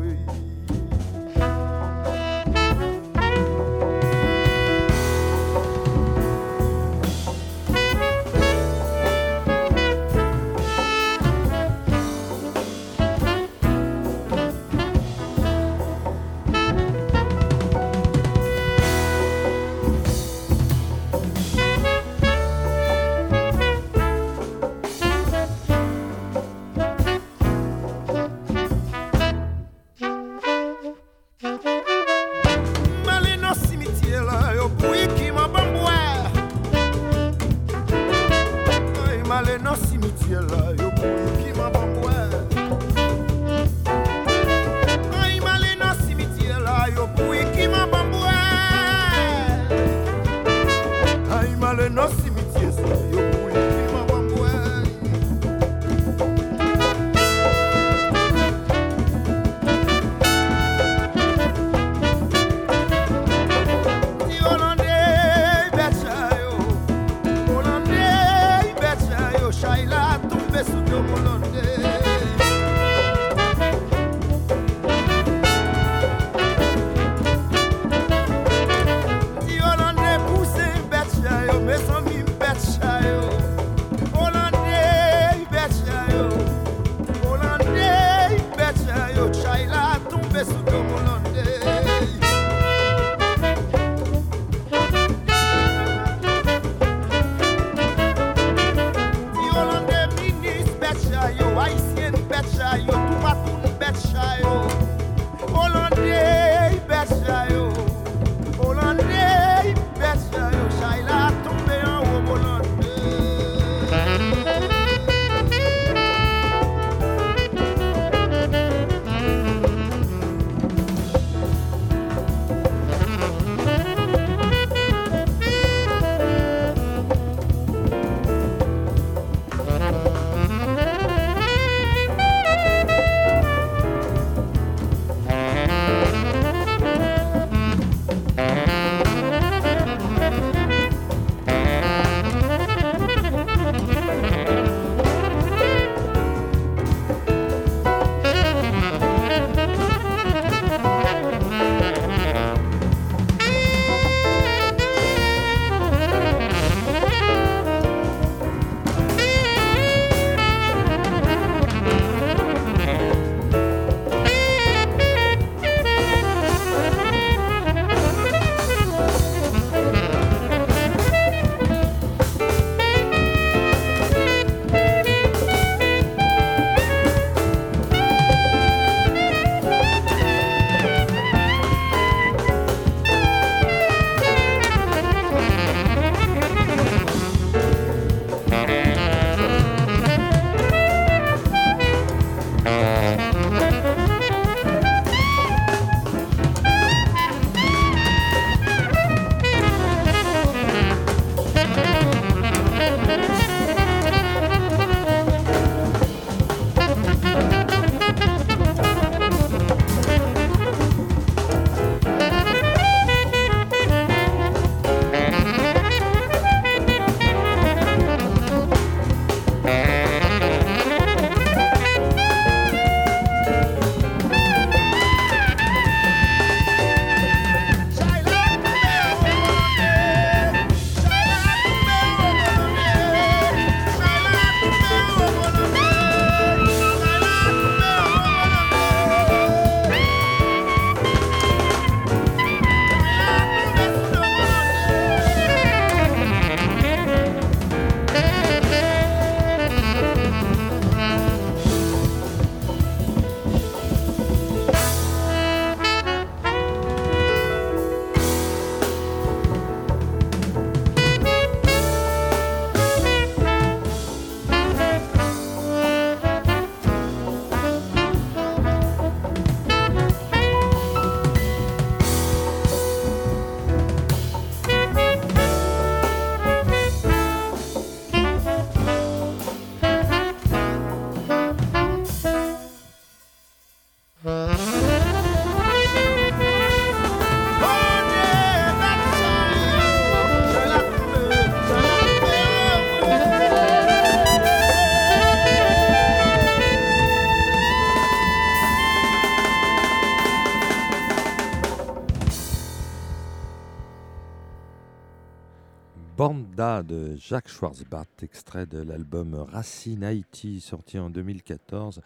Jacques Schwarzbart, extrait de l'album Racine Haïti, sorti en 2014,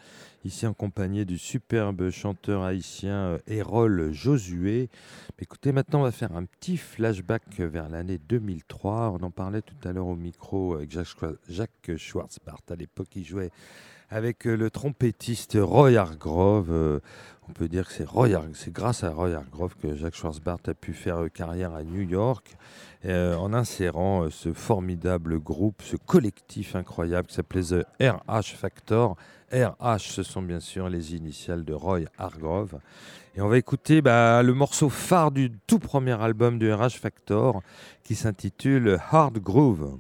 ici en compagnie du superbe chanteur haïtien Hérol Josué. Écoutez, maintenant on va faire un petit flashback vers l'année 2003. On en parlait tout à l'heure au micro avec Jacques Schwarzbart. À l'époque, il jouait avec le trompettiste Roy Hargrove. Euh, on peut dire que c'est, c'est grâce à Roy Hargrove que Jacques Schwarzbart a pu faire carrière à New York. Euh, en insérant euh, ce formidable groupe, ce collectif incroyable qui s'appelait The RH Factor. RH, ce sont bien sûr les initiales de Roy Hargrove. Et on va écouter bah, le morceau phare du tout premier album de RH Factor qui s'intitule Hard Groove.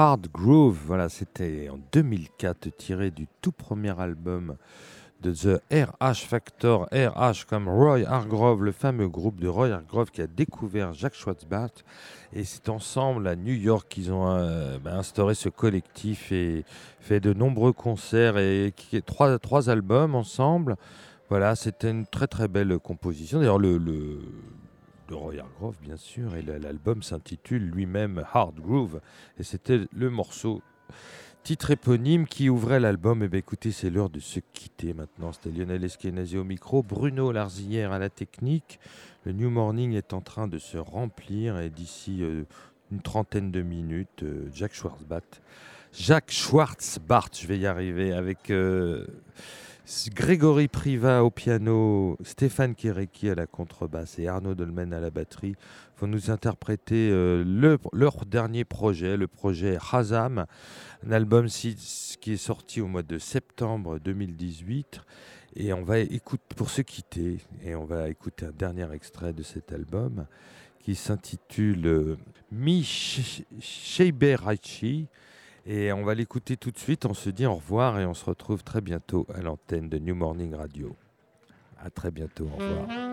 Hard Groove. Voilà, c'était en 2004 tiré du tout premier album de The RH Factor, RH comme Roy Hargrove, le fameux groupe de Roy Hargrove qui a découvert Jacques Schwartzbach. Et c'est ensemble à New York qu'ils ont euh, bah, instauré ce collectif et fait de nombreux concerts et trois, trois albums ensemble. Voilà, c'était une très très belle composition. D'ailleurs, le, le, de Roy Hargrove, bien sûr, et l'album s'intitule lui-même Hard Groove. Et c'était le morceau titre éponyme qui ouvrait l'album. Et eh bien écoutez, c'est l'heure de se quitter maintenant. C'était Lionel Eskenazi au micro, Bruno Larzillière à la technique. Le New Morning est en train de se remplir et d'ici euh, une trentaine de minutes, euh, Jack Schwartzbach. Jacques Schwartzbart, je vais y arriver, avec euh, Grégory Priva au piano, Stéphane Kéréki à la contrebasse et Arnaud Dolmen à la batterie vont nous interpréter leur dernier projet, le projet Hazam, un album qui est sorti au mois de septembre 2018. Et on va écouter, pour se quitter, et on va écouter un dernier extrait de cet album qui s'intitule euh, Mi Sheiberachi. Et on va l'écouter tout de suite. On se dit au revoir et on se retrouve très bientôt à l'antenne de New Morning Radio. À très bientôt. Au revoir.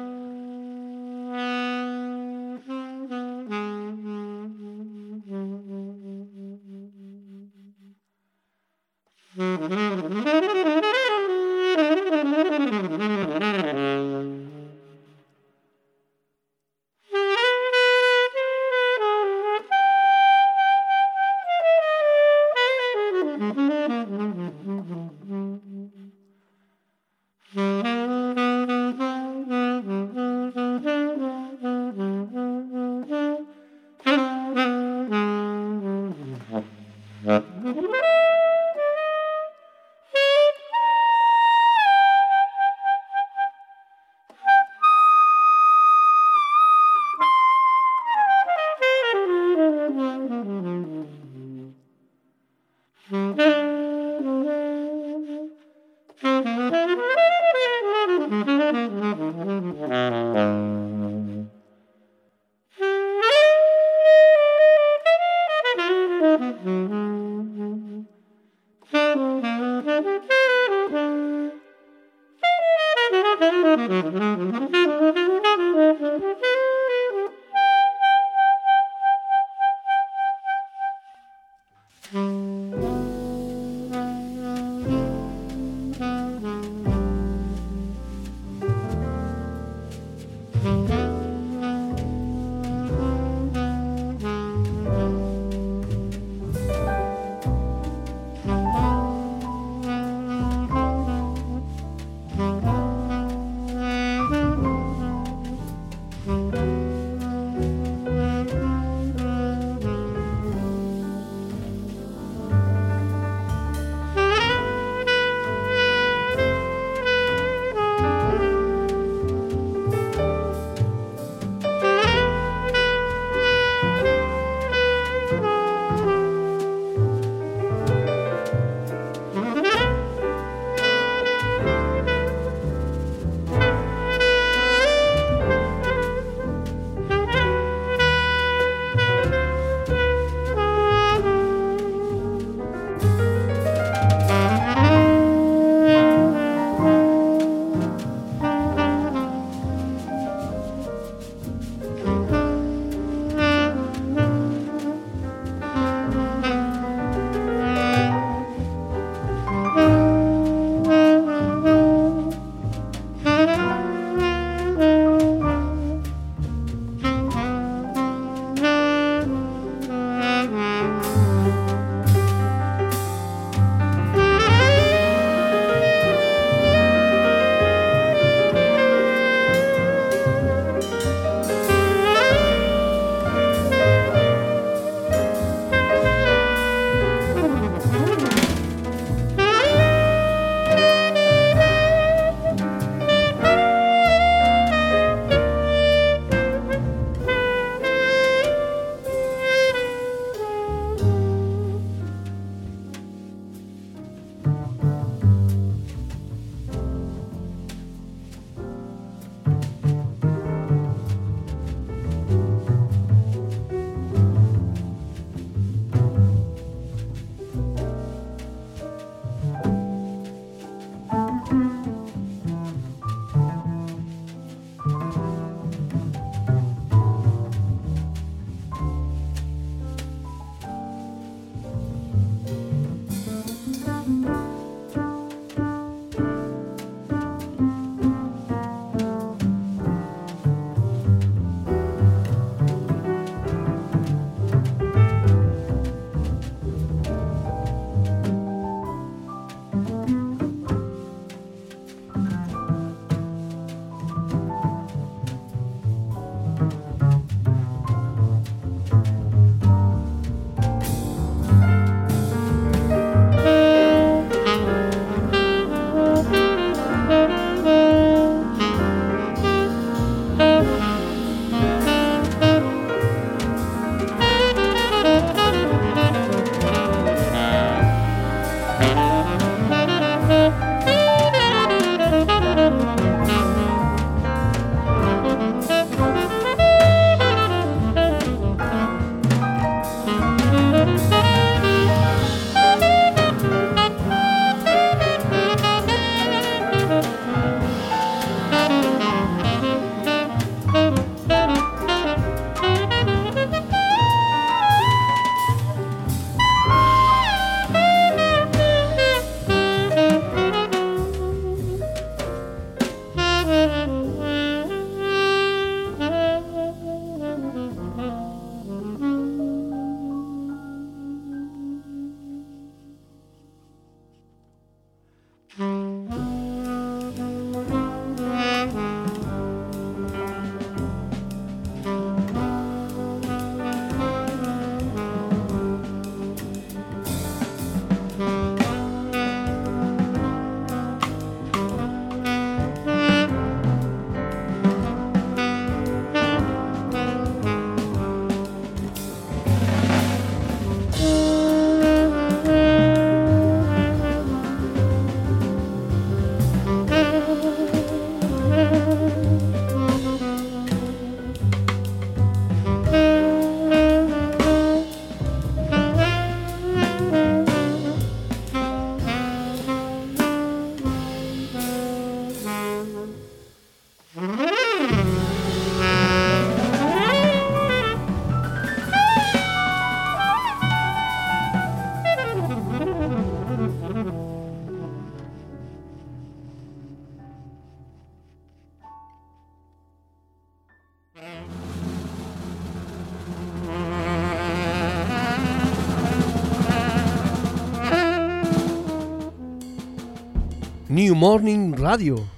Morning Radio.